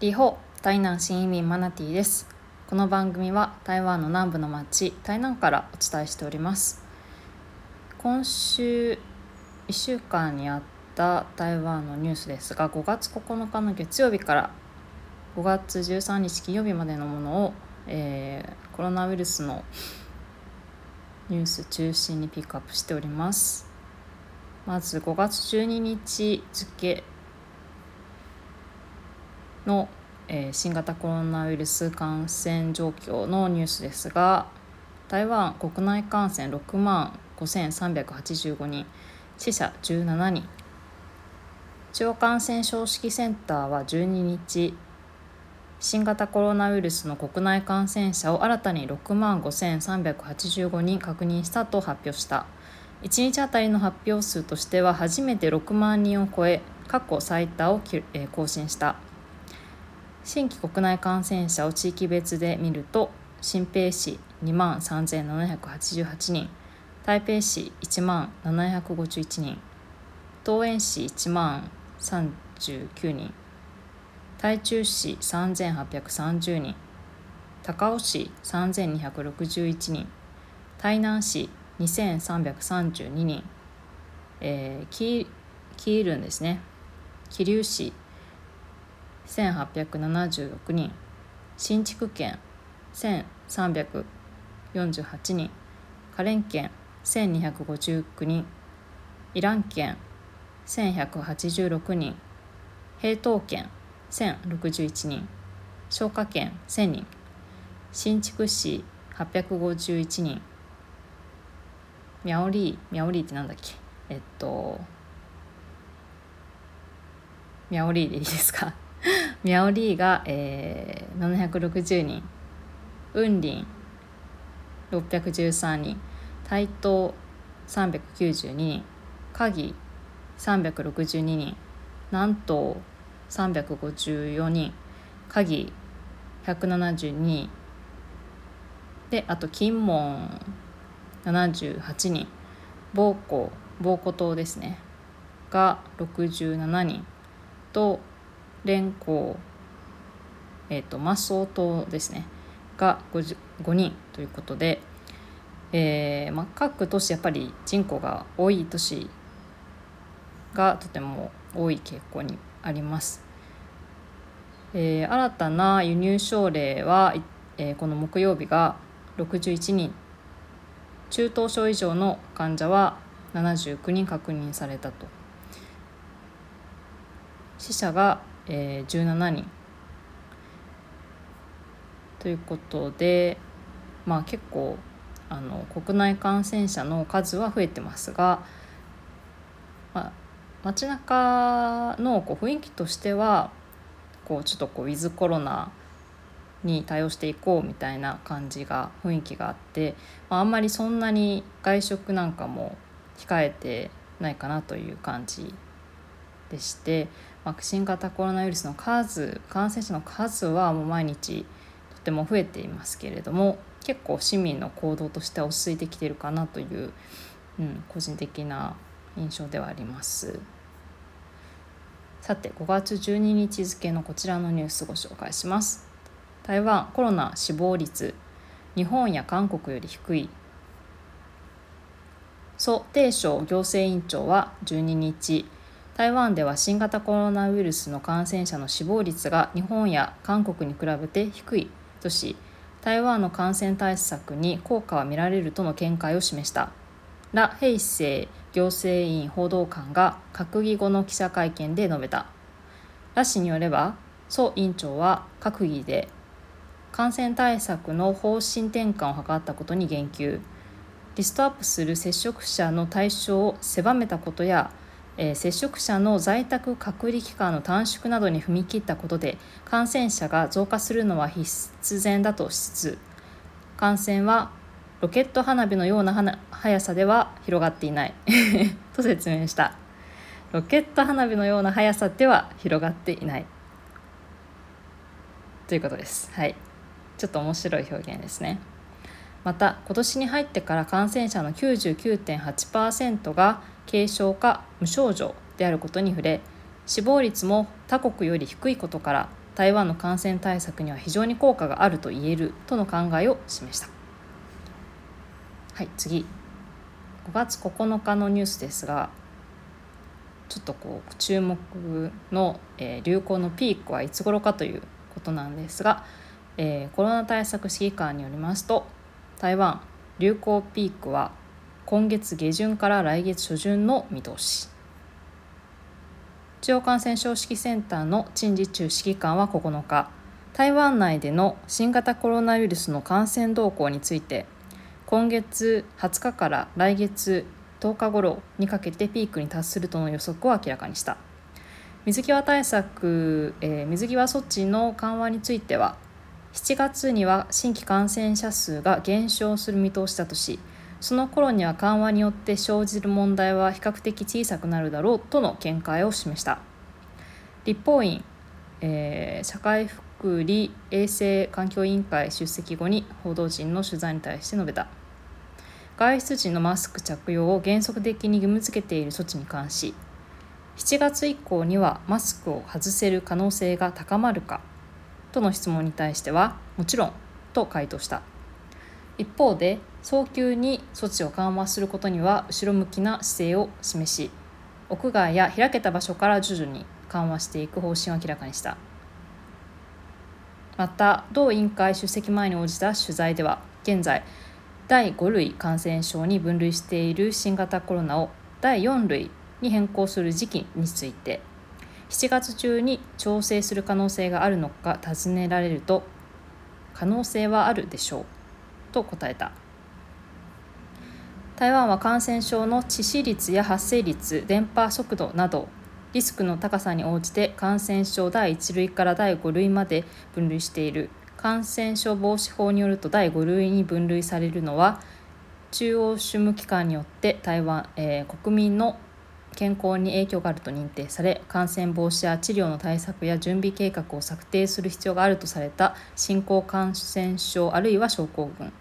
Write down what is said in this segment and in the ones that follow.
リホ台南新移民マナティです。この番組は台湾の南部の町台南からお伝えしております。今週1週間にあった台湾のニュースですが5月9日の月曜日から5月13日金曜日までのものを、えー、コロナウイルスのニュース中心にピックアップしております。まず5月12日付の、えー、新型コロナウイルス感染状況のニュースですが台湾国内感染6万5385人死者17人。中央感染症指揮センターは12日新型コロナウイルスの国内感染者を新たに6万5385人確認したと発表した。1日あたりの発表数としては初めて6万人を超え過去最多を更新した。新規国内感染者を地域別で見ると新北市2万3788人台北市1万751人東園市1万39人台中市3830人高雄市3261人台南市2332人、えー、キールンですね。桐生市1876人。新築県1348人。花蓮県1259人。イラン県1186人。平東県1061人。消化県1000人。新築市851人ミャオリーミャオリーってなんだっけ？えっとミャオリーでいいですか？ミャオリーが、えー、760人。雲林613人。台東392人。鍵362人。南東354人。鍵172人。であと金門。78人。暴行。暴行島ですね。が67人。と連行え、ー、とマソ島ですね。が 5, 5人ということで、えーまあ、各都市やっぱり人口が多い都市がとても多い傾向にあります。えー、新たな輸入症例は、えー、この木曜日が61人。中等症以上の患者は79人確認されたと。死者が、えー、17人ということでまあ結構あの国内感染者の数は増えてますが、まあ、街中のこう雰囲気としてはこうちょっとこうウィズコロナに対応していこうみたいな感じが雰囲気があって、まあ、あんまりそんなに外食なんかも控えてないかなという感じでして、まあ、新型コロナウイルスの数感染者の数はもう毎日とても増えていますけれども結構市民の行動としては落ち着いてきてるかなという、うん、個人的な印象ではあります。さて5月12日付のこちらのニュースご紹介します。台湾コロナ死亡率日本や韓国より低い蘇定省行政院長は12日台湾では新型コロナウイルスの感染者の死亡率が日本や韓国に比べて低い。とし台湾の感染対策に効果は見られるとの見解を示した。羅平成行政院報道官が閣議後の記者会見で述べた。羅氏によれば蘇院長は閣議で感染対策の方針転換を図ったことに言及。リストアップする接触者の対象を狭めたことや、えー、接触者の在宅隔離期間の短縮などに踏み切ったことで感染者が増加するのは必然だとしつつ感染はロケット花火のような速さでは広がっていない。と説明した。ロケット花火のような速さでは広がっていない。ということです。はい。ちょっと面白い表現ですね。また今年に入ってから感染者の99.8%が軽症か無症状であることに触れ死亡率も他国より低いことから台湾の感染対策には非常に効果があると言えるとの考えを示した。はい次。5月9日のニュースですがちょっとこう注目の、えー、流行のピークはいつ頃かということなんですが、えー、コロナ対策指揮官によりますと台湾流行ピークは今月下旬から来月初旬の見通し。中央感染症指揮センターの陳時中指揮官は9日台湾内での新型コロナウイルスの感染動向について今月20日から来月10日頃にかけてピークに達するとの予測を明らかにした。水際対策、えー、水際措置の緩和については7月には新規感染者数が減少する見通しだとしその頃には緩和によって生じる問題は比較的小さくなるだろうとの見解を示した。立法院、えー、社会福利衛生環境委員会出席後に報道陣の取材に対して述べた。外出時のマスク着用を原則的に義務付けている措置に関し7月以降にはマスクを外せる可能性が高まるかとの質問に対してはもちろんと回答した。一方で早急に措置を緩和することには後ろ向きな姿勢を示し屋外や開けた場所から徐々に緩和していく方針を明らかにした。また同委員会出席前に応じた取材では現在第5類感染症に分類している新型コロナを第4類に変更する時期について7月中に調整する可能性があるのか尋ねられると可能性はあるでしょう。と答えた。台湾は感染症の致死率や発生率伝播速度などリスクの高さに応じて感染症第1類から第5類まで分類している。感染症防止法によると第5類に分類されるのは中央主務機関によって台湾、えー、国民の健康に影響があると認定され感染防止や治療の対策や準備計画を策定する必要があるとされた新興感染症あるいは症候群。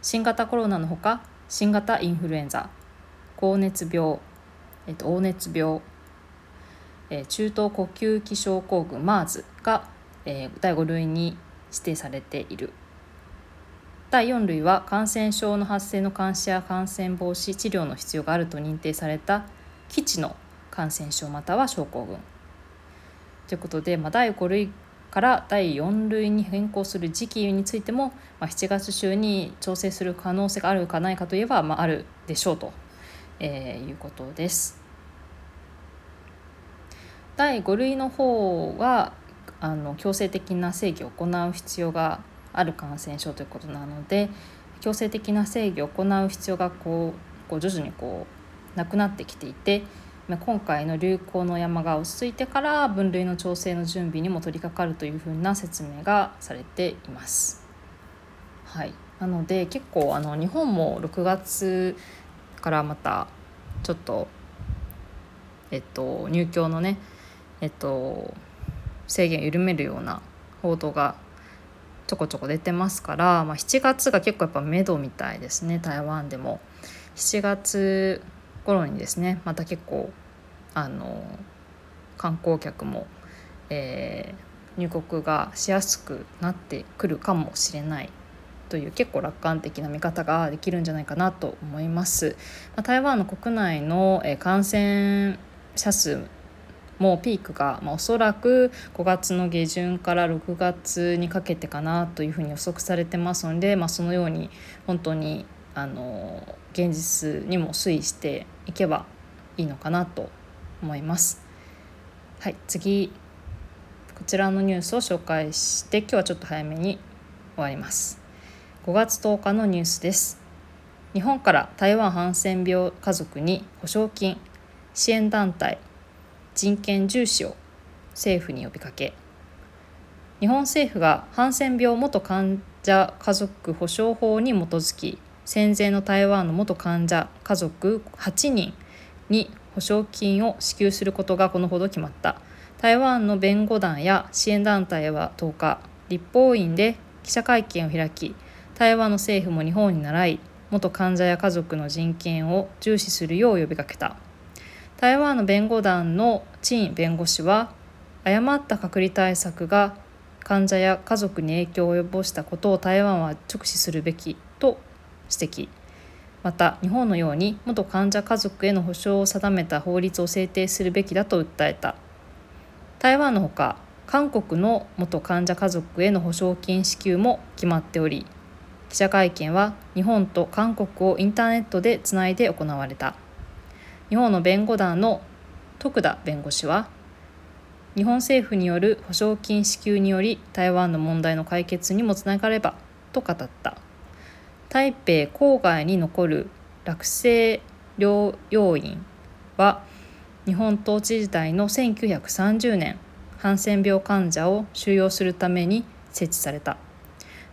新型コロナのほか新型インフルエンザ高熱病、えっと、黄熱病、え、中等呼吸器症候群 MERS が、え、第5類に指定されている。第4類は感染症の発生の監視や感染防止治療の必要があると認定された基地の感染症または症候群ということで、まあ、第5類から第4類に変更する時期についても、まあ、7月中に調整する可能性があるかないかといえば、まあ、あるでしょうと、えー、いうことです。第5類の方はあの強制的な制御を行う必要がある感染症ということなので強制的な制御を行う必要がこうこう徐々にこうなくなってきていて今回の流行の山が落ち着いてから分類の調整の準備にも取り掛かるというふうな説明がされています。はい、なので結構あの日本も6月からまたちょっとえっと入居のねえっと制限緩めるような報道がちょこちょこ出てますから、まあ、7月が結構やっぱ目処みたいですね台湾でも。7月頃にですねまた結構あの観光客も、えー、入国がしやすくなってくるかもしれないという結構楽観的な見方ができるんじゃないかなと思います。まあ、台湾の国内の感染者数もピークが、まあ、おそらく5月の下旬から6月にかけてかなというふうに予測されてますので、まあ、そのように本当にあの現実にも推移していけばいいのかなと思います。はい次こちらのニュースを紹介して今日はちょっと早めに終わります。5月10日のニュースです。日本から台湾ハンセン病家族に保証金支援団体人権重視を政府に呼びかけ日本政府がハンセン病元患者家族保障法に基づき戦前の台湾の元患者家族8人に保証金を支給することがこのほど決まった。台湾の弁護団や支援団体は10日立法院で記者会見を開き台湾の政府も日本に倣い元患者や家族の人権を重視するよう呼びかけた。台湾の弁護団の陳弁護士は誤った隔離対策が患者や家族に影響を及ぼしたことを台湾は直視するべきと指摘。また日本のように元患者家族への保障を定めた法律を制定するべきだと訴えた。台湾のほか韓国の元患者家族への保証金支給も決まっており記者会見は日本と韓国をインターネットでつないで行われた。日本の弁護団の徳田弁護士は日本政府による保証金支給により台湾の問題の解決にもつながればと語った。台北郊外に残る落成療養院は日本統治時代の1930年ハンセン病患者を収容するために設置された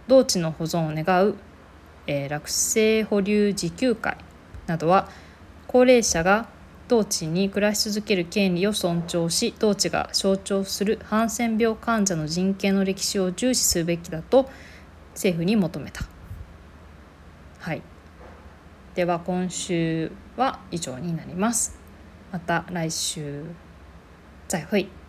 同地の保存を願う、えー、落成保留自給会などは高齢者が同地に暮らし続ける権利を尊重し同地が象徴するハンセン病患者の人権の歴史を重視すべきだと政府に求めた。はい、では今週は以上になります。また来週再会。